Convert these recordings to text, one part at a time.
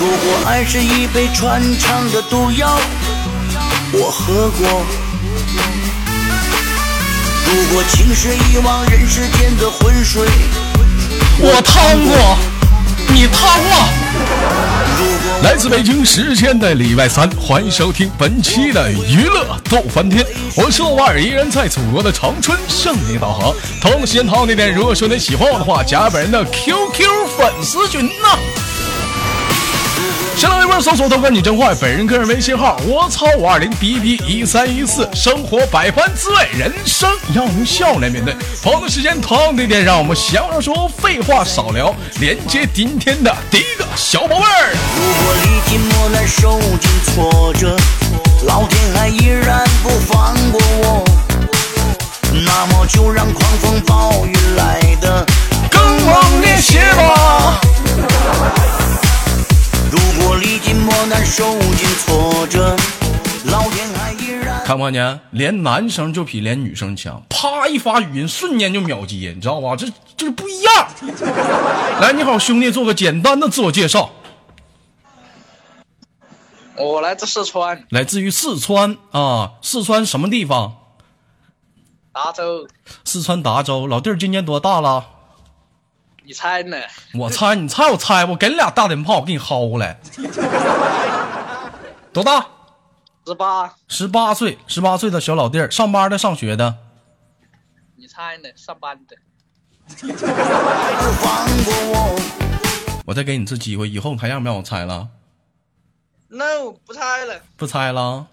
如果爱是一杯穿肠的毒药，我喝过；如果情是一汪人世间的浑水，我趟过，你趟过。来自北京时间的礼拜三，欢迎收听本期的娱乐逗翻天，我是豆瓣依然在祖国的长春向你导航。同时间同样地点，如果说你喜欢我的话，加本人的 QQ 粉丝群呐。新浪微博搜索“豆哥你真坏”，本人个人微信号：我操五二零 B B 一三一四。生活百般滋味，人生要用笑来面对。同样的时间，同样地点，让我们闲话说，废话少聊，连接今天的第一个小宝贝儿。如果历尽磨难，受尽挫折，老天还依然不放过我，那么就让狂风暴雨来的更猛烈些吧。历尽磨难，受尽挫折，老天还依然。看不看见？连男生就比连女生强，啪一发语音，瞬间就秒接，你知道吧？这这不一样。来，你好，兄弟，做个简单的自我介绍。我来自四川来自于四川啊，四川什么地方？达州，四川达州。老弟儿今年多大了？你猜呢？我猜，你猜，我猜，我给你俩大灯泡，我给你薅过来。多大？十八，十八岁，十八岁的小老弟儿，上班的，上学的。你猜呢？上班的。我，再给你次机会，以后你还让不让我猜了？No，不猜了。不猜了。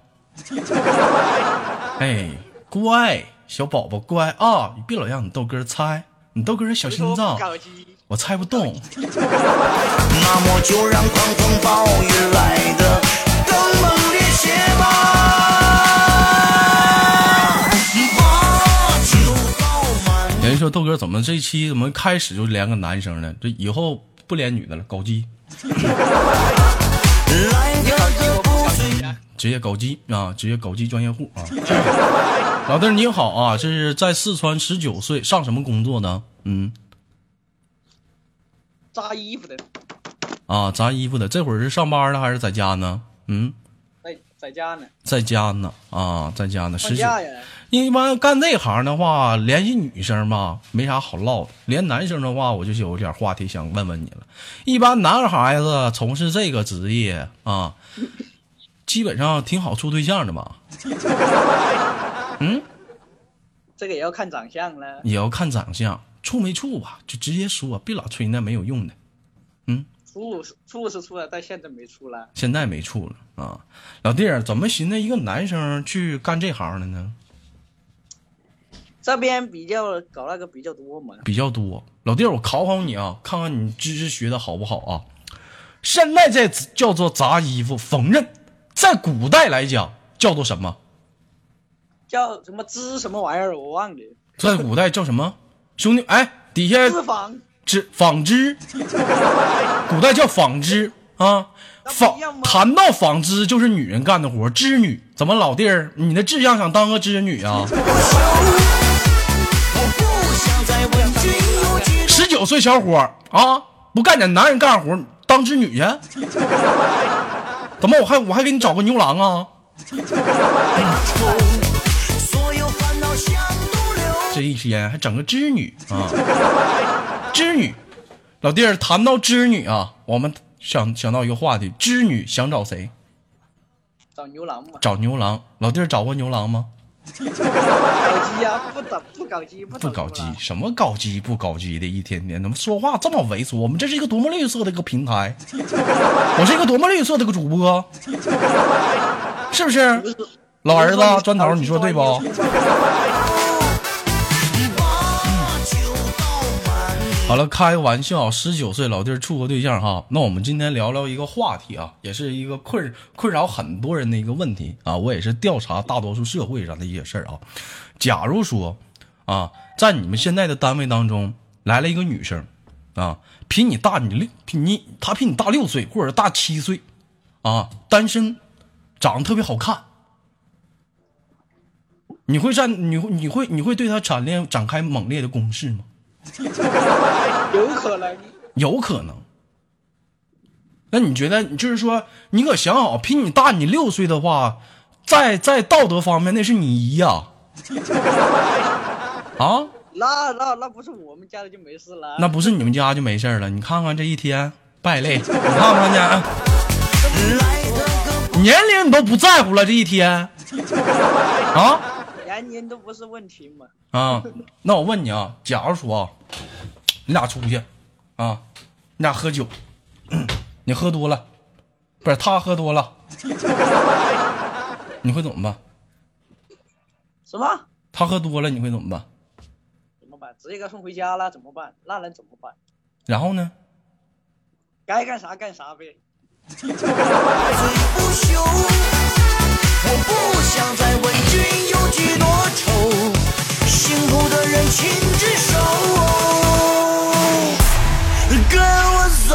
哎，乖，小宝宝乖啊！你别老让你豆哥猜，你豆哥小心脏我猜不动。那么就让狂风暴雨来的更猛烈些吧。人说豆哥怎么这一期怎么开始就连个男生呢？这以后不连女的了，搞基，来个个不醉职业搞基啊，职业搞基专业户啊。老弟你好啊，这是在四川十九岁，上什么工作呢？嗯扎衣服的，啊，扎衣服的，这会儿是上班呢还是在家呢？嗯，在在家呢。在家呢啊，在家呢。十九？一般干这行的话，联系女生吧，没啥好唠的。连男生的话，我就有点话题想问问你了。一般男孩子从事这个职业啊，基本上挺好处对象的吧？嗯，这个也要看长相了。也要看长相，处没处吧，就直接说，别老吹那没有用的。嗯，处是处了，但现在没处了。现在没处了啊，老弟儿，怎么寻思一个男生去干这行的呢？这边比较搞那个比较多嘛。比较多。老弟儿，我考考你啊，看看你知识学的好不好啊？现在这叫做砸衣服缝纫，在古代来讲叫做什么？叫什么织什么玩意儿，我忘了。在古代叫什么？兄弟，哎，底下织纺织纺织，古代叫纺织啊。纺谈到纺织就是女人干的活，织女。怎么老弟儿，你的志向想当个织女啊？十九岁小伙儿啊，不干点男人干活，当织女去？怎么我还我还给你找个牛郎啊？这一天还整个织女啊，织女，老弟儿谈到织女啊，我们想想到一个话题，织女想找谁？找牛郎嘛。找牛郎。老弟儿找过牛郎吗？搞基呀，不搞不搞基，不不搞基什么搞基不搞基的，一天天怎么说话这么猥琐？我们这是一个多么绿色的一个平台，我是一个多么绿色的一个主播，是不是？老儿子砖头，你说对不？好了，开个玩笑，十九岁老弟处个对象哈。那我们今天聊聊一个话题啊，也是一个困困扰很多人的一个问题啊。我也是调查大多数社会上的一些事儿啊。假如说啊，在你们现在的单位当中来了一个女生啊，比你大你六，比你她比你大六岁或者大七岁啊，单身，长得特别好看，你会站你会你会你会对她展烈展开猛烈的攻势吗？有可能。有可能。那你觉得，就是说，你可想好，比你大你六岁的话，在在道德方面那是你姨呀、啊，那那那不是我们家的就没事了。那不是你们家就没事了。你看看这一天败类，你看看去，啊 年龄你都不在乎了，这一天啊年龄都不是问题嘛。啊，那我问你啊，假如说啊，你俩出去啊，你俩喝酒，你喝多了，不是他喝多了，你会怎么办？什么？他喝多了，你会怎么办？怎么办？直接给他送回家了？怎么办？那能怎么办？然后呢？该干啥干啥呗。我不想再问君有几多愁，幸福的人请举手，跟我走。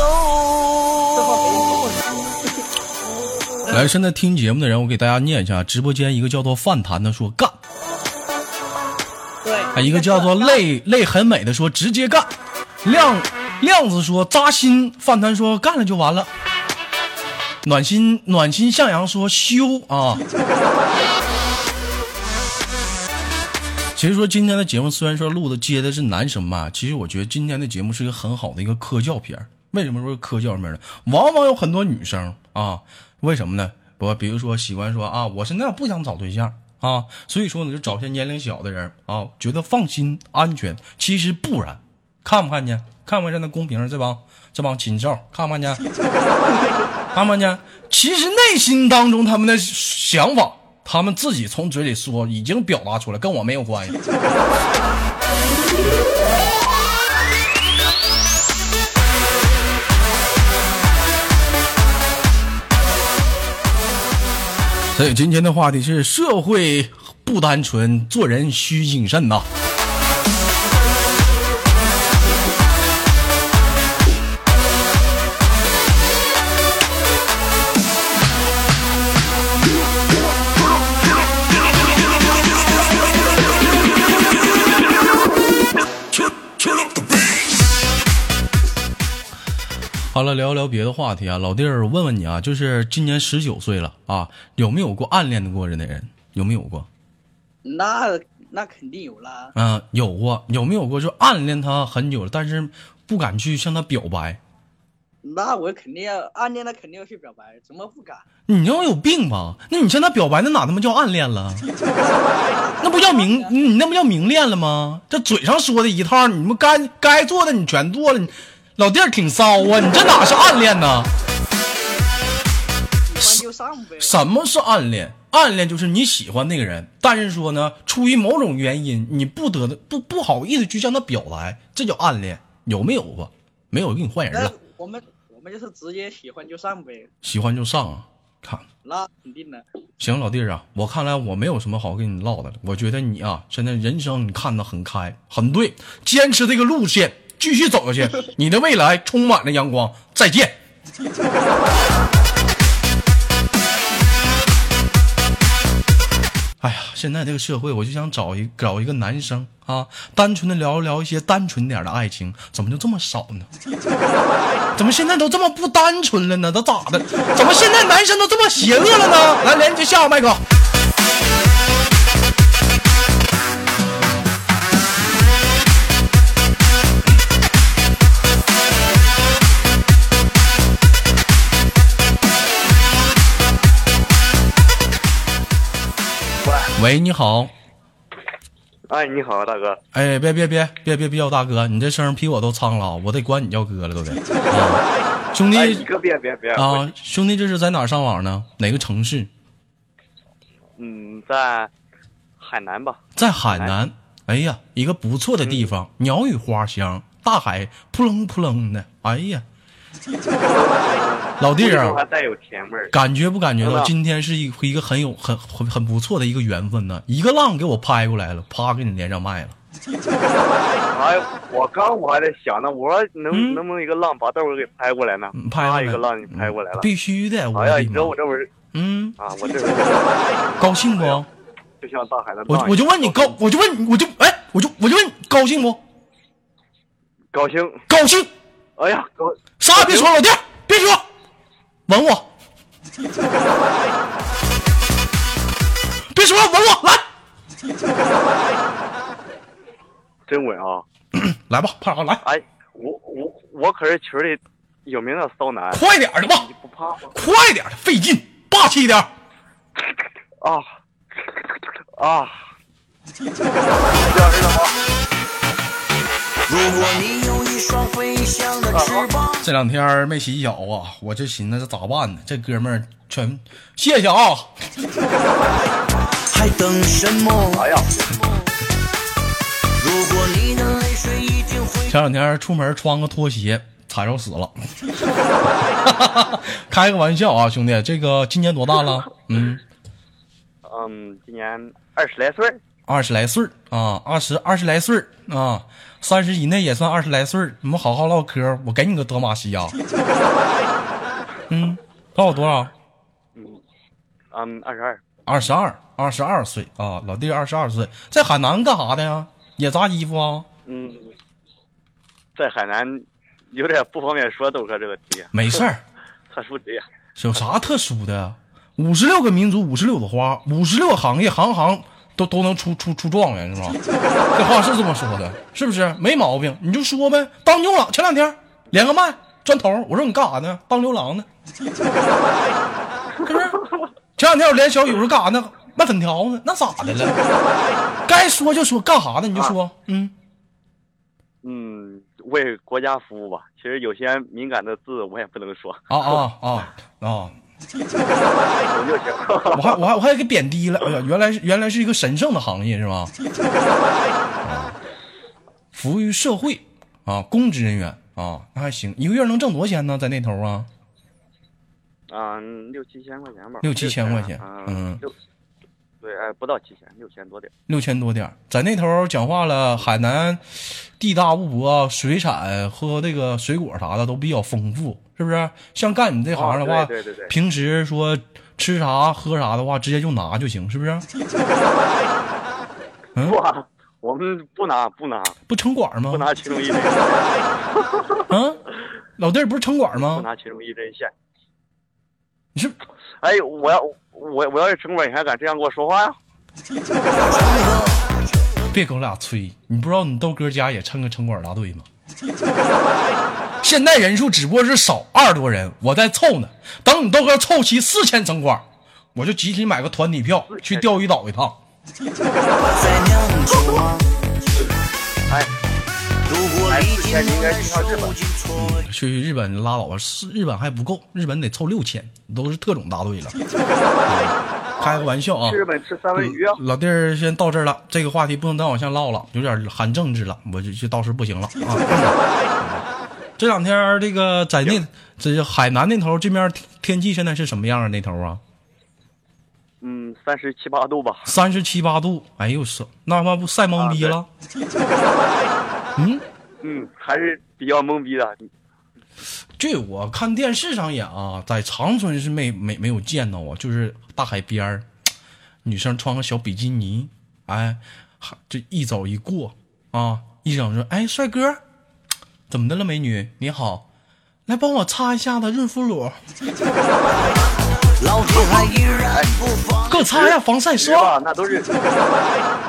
来，现在听节目的人，我给大家念一下，直播间一个叫做饭坛的说干，对，啊，一个叫做泪泪很美的说直接干，亮亮子说扎心，饭坛说干了就完了，暖心暖心向阳说修啊。其实说今天的节目虽然说录的接的是男生吧，其实我觉得今天的节目是一个很好的一个科教片为什么说科教片呢？往往有很多女生啊，为什么呢？不，比如说喜欢说啊，我现在不想找对象啊，所以说呢就找些年龄小的人啊，觉得放心安全。其实不然，看不看见？看不看见那公屏上这帮这帮禽兽？看不看见？看不看见？其实内心当中他们的想法，他们自己从嘴里说已经表达出来，跟我没有关系。所以今天的话题是社会不单纯，做人需谨慎呐。好了，聊一聊别的话题啊，老弟儿，我问问你啊，就是今年十九岁了啊，有没有过暗恋的过人的人？有没有过？那那肯定有啦。嗯、有过，有没有过？就暗恋他很久了，但是不敢去向他表白。那我肯定要暗恋，他肯定要去表白，怎么不敢？你要有病吧？那你向他表白，那哪他妈叫暗恋了？那不叫明，你那不叫明恋了吗？这嘴上说的一套，你们该该做的你全做了，你老弟儿挺骚啊，你这哪是暗恋呢？喜欢就上呗。什么是暗恋？暗恋就是你喜欢那个人，但是说呢，出于某种原因，你不得的不不好意思去向他表白，这叫暗恋，有没有吧？没有，给你换人了。我们我们就是直接喜欢就上呗，喜欢就上啊，看。那肯定的。行，老弟儿啊，我看来我没有什么好跟你唠的了。我觉得你啊，现在人生你看得很开，很对，坚持这个路线，继续走下去，你的未来充满了阳光。再见。哎呀，现在这个社会，我就想找一找一个男生啊，单纯的聊一聊一些单纯点的爱情，怎么就这么少呢？怎么现在都这么不单纯了呢？都咋的？怎么现在男生都这么邪恶了呢？来，连接下个麦克。喂，你好。哎，你好，大哥。哎，别别别别别别叫大哥，你这声比我都苍老，我得管你叫哥了都得。啊、兄弟哎，你可别别别啊，兄弟，这是在哪儿上网呢？哪个城市？嗯，在海南吧。在海南。哎呀，一个不错的地方，鸟语花香，大海扑棱扑棱的。哎呀，老弟儿啊，还带有甜味儿。感觉不感觉到今天是一一个很有很很很不错的一个缘分呢？一个浪给我拍过来了，啪给你连上麦了。哎，我刚我还在想呢，我说能、嗯能不能一个浪把豆儿给拍过来呢？嗯拍过来啪一个浪给拍过来了。必须的，我哎呀，你知道我这会儿嗯，啊，我这会儿高兴不？就像大海的我我就问你高，我就问你，我就哎，我就我就问你高兴不？高兴。高兴，哎呀，高啥也别说，老弟儿别说，吻我。别说了，吻我来，真稳啊！来吧，胖子来，哎，我我我可是群里有名的骚男，快点的吧，你不怕吗？快点的，费劲，霸气一点。啊啊！如果你有一双飞这两天没洗脚啊，我就寻思这咋办呢？这哥们儿全谢谢啊，还等什么？哎呀，如果你的泪水已经回前两天出门穿个拖鞋踩着死了，开个玩笑啊，兄弟，这个今年多大了？嗯，嗯，今年二十来岁儿，二十来岁儿啊，二十二十来岁儿啊，三十以内也算二十来岁儿。你们好好唠嗑，我给你个德玛西亚。嗯，到我多少？嗯，二十二，二十二，二十二岁啊，老弟二十二岁，在海南干啥的呀？也扎衣服啊？嗯，在海南有点不方便说豆哥这个题，没事儿，特殊职业。有啥特殊的？五十六个民族，五十六朵花，五十六个行业，行行都都能出出出状元，是吧？这话是这么说的，是不是？没毛病，你就说呗。当牛郎，前两天连个麦砖头，我说你干啥呢？当牛郎呢？是不是？前两天我连小雨说干啥呢？卖粉条呢？那咋的了？该说就说，干啥呢？你就说，嗯。嗯，为国家服务吧。其实有些敏感的字我也不能说，啊啊啊 啊！我还我还我还给贬低了，哎呀，原来是原来是一个神圣的行业是吧？啊 服务于社会啊，公职人员啊，那还行，一个月能挣多少钱呢？在那头啊，啊，六七千块钱吧。六七千块钱啊嗯六，对，哎，不到七千，六千多点儿。六千多点儿在那头讲话了。海南地大物博，水产和这个水果啥的都比较丰富，是不是？像干你这行的话，哦对对对对平时说吃啥喝啥的话，直接就拿就行，是不是？嗯不啊，我们不拿不拿不城管吗不？拿其中一针，啊，老弟儿不是城管吗不？拿其中一针线。你是哎，我要我我要是城管，你还敢这样跟我说话呀？别跟我俩吹，你不知道你豆哥家也称个城管大队吗？现在人数只不过是少二十多人，我在凑呢。等你豆哥凑齐四千城管，我就集体买个团体票去钓鱼岛一趟。应该，去趟日本。去日本拉倒吧，是日本还不够，日本得凑六千，都是特种大队了。开个玩笑啊！去日本吃三文鱼啊！老弟儿先到这儿了，这个话题不能再往下唠了，有点含政治了，我就就到时不行了啊。这两天这个在那这海南那头这面天天气现在是什么样啊？那头啊，嗯，三十七八度吧。三十七八度，哎呦是，那他妈不晒懵逼了？嗯，嗯，还是比较懵逼的。这我看电视上演啊，在长春是没没没有见到啊，就是大海边儿，女生穿个小比基尼，哎，还这一走一过啊，一整说，哎，帅哥，怎么的了，美女？你好，来帮我擦一下子润肤乳，老天还依然不放给我擦一下防晒霜吧？那都是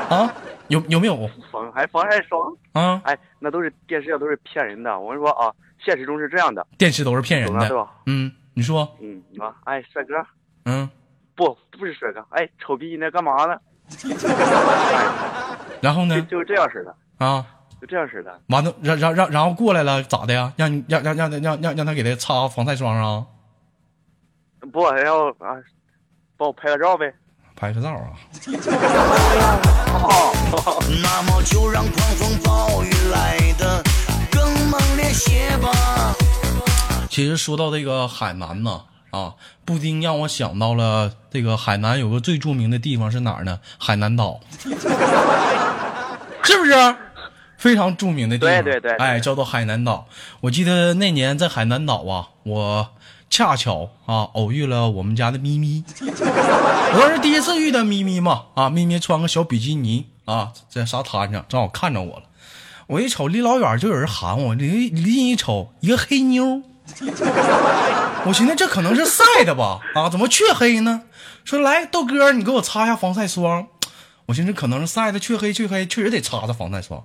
啊，有有没有防还防晒霜。啊？哎，那都是电视上都是骗人的。我跟你说啊，现实中是这样的。电视都是骗人的是吧，嗯，你说，嗯，啊，哎，帅哥，嗯，不，不是帅哥，哎，丑逼，你在干嘛呢？然后呢？就是这样式的，啊，就这样式的。完了，然然然然后过来了，咋的呀？让你让让让让让让他给他擦防晒霜啊？不，还要啊，帮我拍个照呗。拍个照啊？那么就让狂风暴雨来的更猛烈些吧。其实说到这个海南呢，啊，布丁让我想到了这个海南有个最著名的地方是哪儿呢？海南岛，是不是？非常著名的地方，对对对对哎，叫做海南岛。我记得那年在海南岛啊，我恰巧啊偶遇了我们家的咪咪，我当时第一次遇到咪咪嘛，啊，咪咪穿个小比基尼啊，在沙滩上正好看着我了，我一瞅离老远就有人喊我，离离近一瞅，一个黑妞 我寻思这可能是晒的吧？啊，怎么黢黑呢？说来豆哥，你给我擦一下防晒霜。我寻思可能是晒的黢黑黢黑，确实得擦擦防晒霜。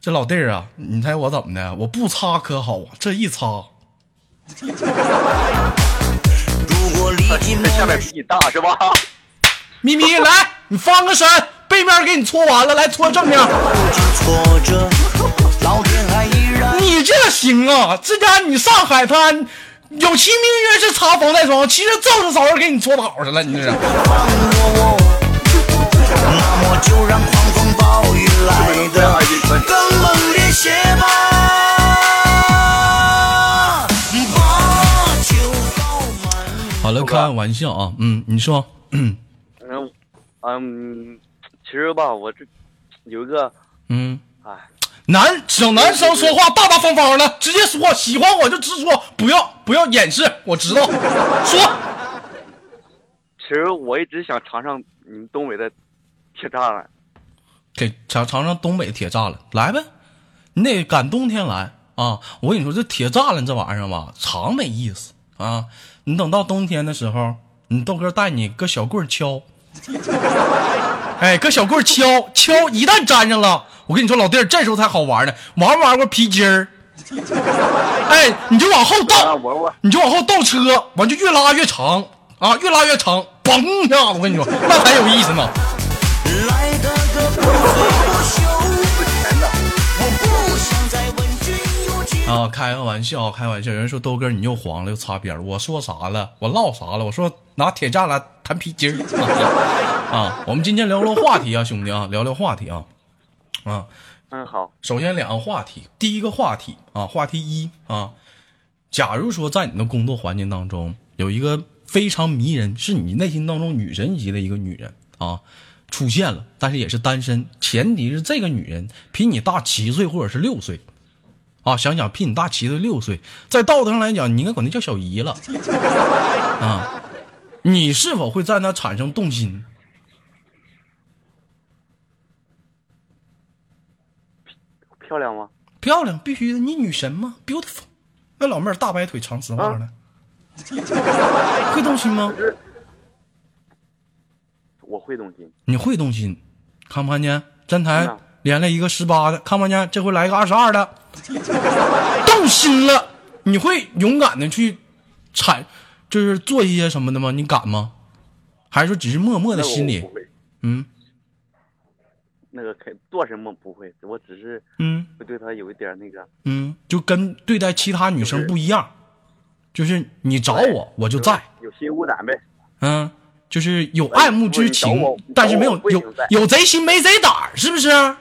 这老弟儿啊，你猜我怎么的？我不擦可好啊，这一擦，这下面比你大是吧？咪咪来，你翻个身，背面给你搓完了，来搓正面。你这行啊？这家你上海滩有其名曰是擦防晒霜，其实就是找人给你搓倒去了，你这是。好了，开玩笑啊，嗯，你说，嗯嗯，其实吧，我这有一个，嗯，哎，男小男生说话大大方方的，直接说，喜欢我就直说，不要不要掩饰，我知道，说。其实我一直想尝尝你们东北的铁栅栏。给尝尝尝东北铁栅栏，来呗，你得赶冬天来啊！我跟你说，这铁栅栏这玩意儿吧，长没意思啊！你等到冬天的时候，你豆哥带你搁小棍儿敲，哎，搁小棍儿敲敲，一旦粘上了，我跟你说，老弟儿，这时候才好玩呢。玩没玩过皮筋儿？哎，你就往后啊，倒，你就往后倒车，完就越拉越长啊，越拉越长，嘣一下子，我跟你说，那才有意思呢。来个个啊，开个玩笑，开玩笑。有人说豆哥你又黄了，又擦边儿我说啥了？我唠啥了？我说拿铁栅栏弹皮筋儿啊 啊！我们今天聊聊话题啊，兄弟啊，聊聊话题啊啊！嗯好，首先两个话题，第一个话题啊，话题一啊，假如说在你的工作环境当中有一个非常迷人，是你内心当中女神级的一个女人啊出现了，但是也是单身，前提是这个女人比你大七岁或者是六岁。啊，想想比你大七岁六岁，在道德上来讲，你应该管她叫小姨了。啊，你是否会在那产生动心？漂亮吗？漂亮，必须的，你女神吗？beautiful，那老妹儿大白腿长丝袜的，会动心吗？我会动心。你会动心，看不看见？站台连了一个十八的，看不看见？这回来一个二十二的，动心了，你会勇敢的去产，就是做一些什么的吗？你敢吗？还是说只是默默的心里嗯那个肯做什么不会，我只是嗯会对他有一点那个。嗯，就跟对待其他女生不一样，就是你找我，我就在。有心无胆呗。嗯，就是有爱慕之情但是没有有有贼心没贼胆儿，是不是？啊，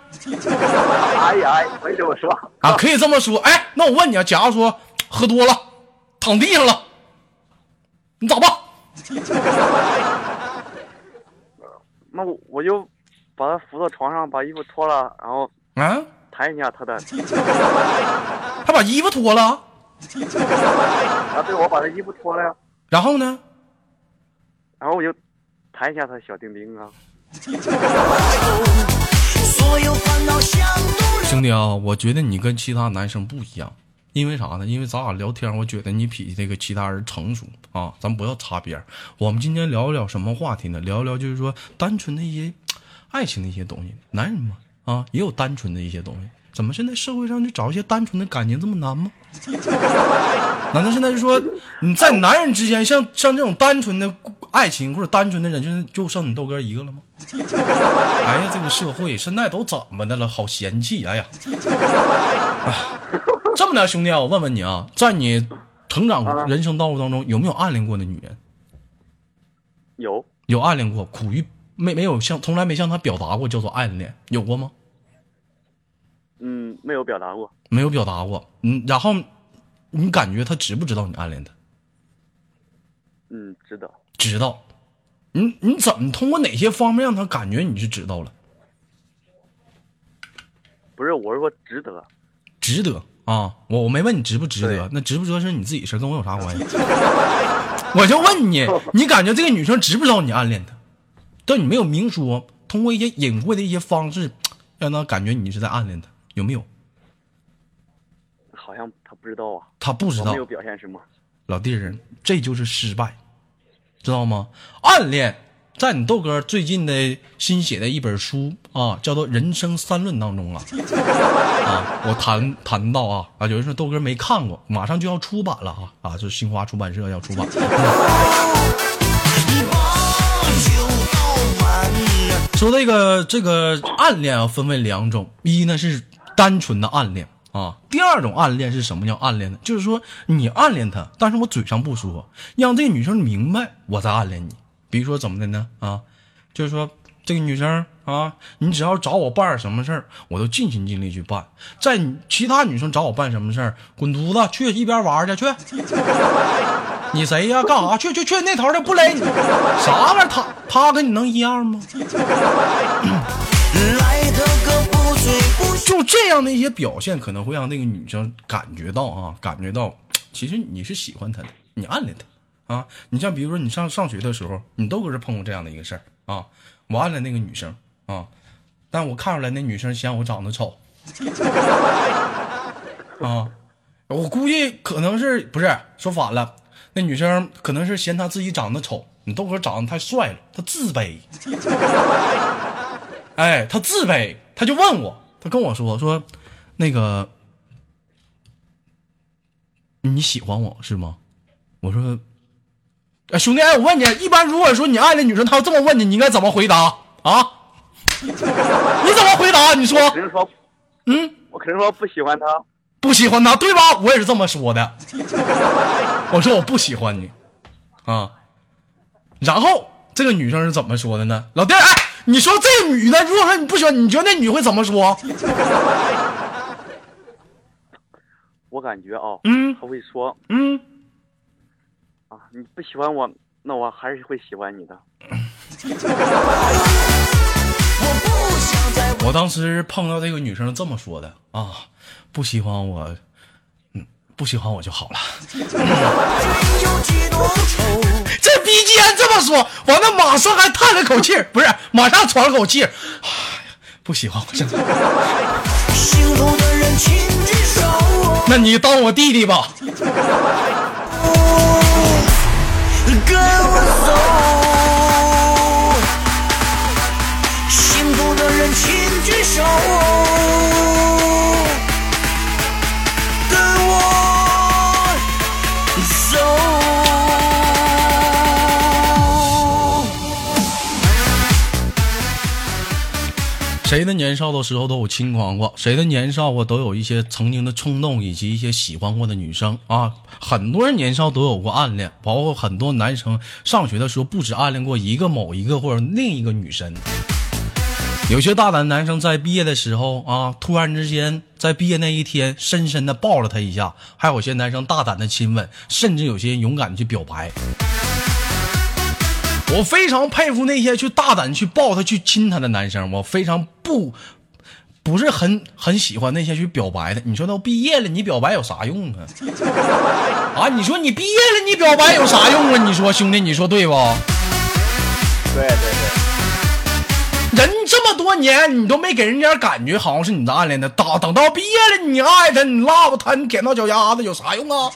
哎呀，哎，可以这么说。可以这么说。哎，那我问你啊，假如说喝多了，躺地上了，你咋办？那我我就把他扶到床上，把衣服脱了，然后啊，弹一下他的。他把衣服脱了，啊，对，我把他衣服脱了呀，然后呢？然后我就弹一下他小丁丁啊。兄弟啊，我觉得你跟其他男生不一样，因为啥呢？因为咱俩聊天，我觉得你比这个其他人成熟啊。咱不要擦边儿。我们今天聊一聊什么话题呢？聊一聊就是说单纯的一些爱情的一些东西。男人嘛，啊，也有单纯的一些东西。怎么现在社会上就找一些单纯的感情这么难吗？难道现在就说你在男人之间，像像这种单纯的爱情或者单纯的人，就是就剩你豆哥一个了吗？哎呀，这个社会现在都怎么的了？好嫌弃！哎呀，哎，这么的，兄弟啊，我问问你啊，在你成长啊人生道路当中，有没有暗恋过的女人？有，有暗恋过，苦于没没有向从来没向她表达过叫做暗恋，有过吗？嗯，没有表达过。没有表达过。嗯，然后你感觉她知不知道你暗恋她？嗯，知道。知道。你你怎么通过哪些方面让他感觉你是知道了？不是，我是说值得。值得啊！我我没问你值不值得，那值不值得是你自己事，跟我有啥关系？我就问你，你感觉这个女生值不知道你暗恋她？但你没有明说，通过一些隐晦的一些方式，让她感觉你是在暗恋她，有没有？好像他不知道啊，他不知道没有表现什么。老弟儿，这就是失败，知道吗？暗恋在你豆哥最近的新写的一本书啊，叫做《人生三论》当中啊，啊，我谈谈到啊啊，有人说豆哥没看过，马上就要出版了啊啊，就是新华出版社要出版。说这个这个暗恋啊，分为两种，一呢是单纯的暗恋啊，第二种暗恋是什么叫暗恋呢？就是说你暗恋她，但是我嘴上不说，让这个女生明白我在暗恋你。比如说怎么的呢？啊，就是说这个女生啊，你只要找我办点什么事儿，我都尽心尽力去办。在其他女生找我办什么事儿，滚犊子去一边玩去去。你谁呀？干啥？去去去，那头的不勒你，啥玩意儿？他他跟你能一样吗？就这样的一些表现，可能会让那个女生感觉到啊，感觉到其实你是喜欢她的，你暗恋她啊。你像比如说你上上学的时候，你都搁这碰过这样的一个事儿啊。我暗恋那个女生啊，但我看出来那女生嫌我长得丑 啊。我估计可能是不是说反了，那女生可能是嫌她自己长得丑，你豆哥长得太帅了，她自卑。哎，她自卑，她就问我，她跟我说说，那个你喜欢我是吗？我说，哎，兄弟，哎，我问你，一般如果说你爱的女生，她要这么问你，你应该怎么回答啊？你怎么回答？你说，肯定说，嗯，我肯定说不喜欢她。不喜欢她，对吧？我也是这么说的。我说我不喜欢你，啊。然后这个女生是怎么说的呢？老弟，哎，你说这女的，如果说你不喜欢，你觉得那女会怎么说？我感觉啊，嗯她会说嗯，啊，你不喜欢我，那我还是会喜欢你的。我当时碰到这个女生这么说的啊，不喜欢我，嗯，不喜欢我就好了。有几多愁？这逼竟然这么说，完了马上还叹了口气，不是，马上喘了口气，哎呀，不喜欢我真的。幸福的人请举手。那你当我弟弟吧。年少的时候都有轻狂过，谁的年少过都有一些曾经的冲动以及一些喜欢过的女生啊。很多人年少都有过暗恋，包括很多男生上学的时候不止暗恋过一个某一个或者另一个女生。有些大胆男生在毕业的时候啊，突然之间在毕业那一天深深的抱了她一下，还有些男生大胆的亲吻，甚至有些勇敢的去表白。我非常佩服那些去大胆去抱她、去亲她的男生，我非常不不是很很喜欢那些去表白的。你说都毕业了，你表白有啥用啊？啊，你说你毕业了，你表白有啥用啊？你说兄弟，你说对不？对对对，人这么多年，你都没给人家感觉好像是你的暗恋的，等等到毕业了，你爱他，你拉不他，你舔到脚丫子有啥用啊？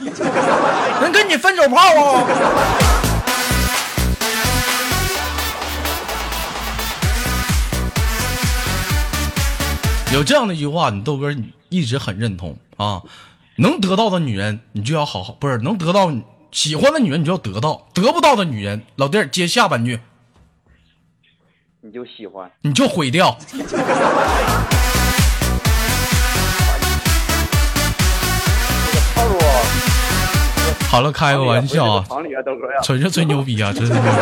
人跟你分手炮啊！有这样的一句话，你豆哥你一直很认同啊。能得到的女人，你就要好好，不是能得到喜欢的女人，你就要得到；得不到的女人，老弟儿接下半句，你就喜欢。你就毁掉。好了，开个玩笑啊。纯是吹牛逼啊，真是吹牛逼！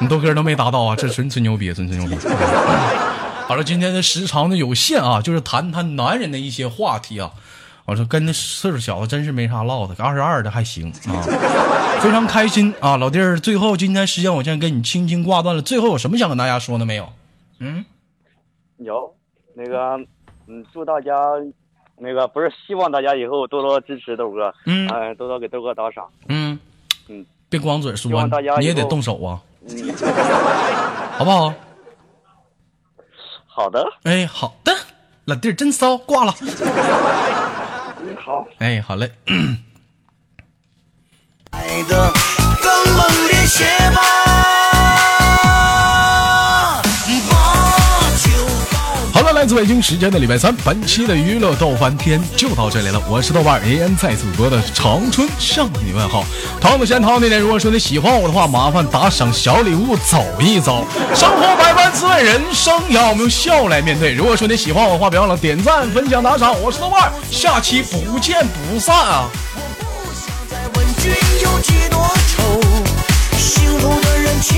你豆哥都没达到啊，这纯吹牛逼，纯吹牛逼。好了，今天的时长呢有限啊，就是谈谈男人的一些话题啊。我说跟那岁数小的真是没啥唠的，二十二的还行啊，非常开心啊，老弟儿。最后今天时间我先跟你轻轻挂断了，最后有什么想跟大家说的没有？嗯，有那个，嗯，祝大家，那个不是希望大家以后多多支持豆哥，嗯呃多多给豆哥打赏，嗯嗯，别光嘴说你也得动手啊，嗯，好不好？好的，哎，好的，老弟儿真骚，挂了。好，哎，好嘞。爱的更猛烈些吧，来自北京时间的礼拜三本期的娱乐逗翻天就到这里了。我是豆瓣 AM，在祖国的长春向你问好。唐子贤唐那天如果说你喜欢我的话麻烦打赏小礼物走一走。生活百般滋味人生要我们用笑来面对如果说你喜欢我的话别忘了点赞分享打赏。我是豆瓣下期不见不散啊。我不想再问君有几多愁的人情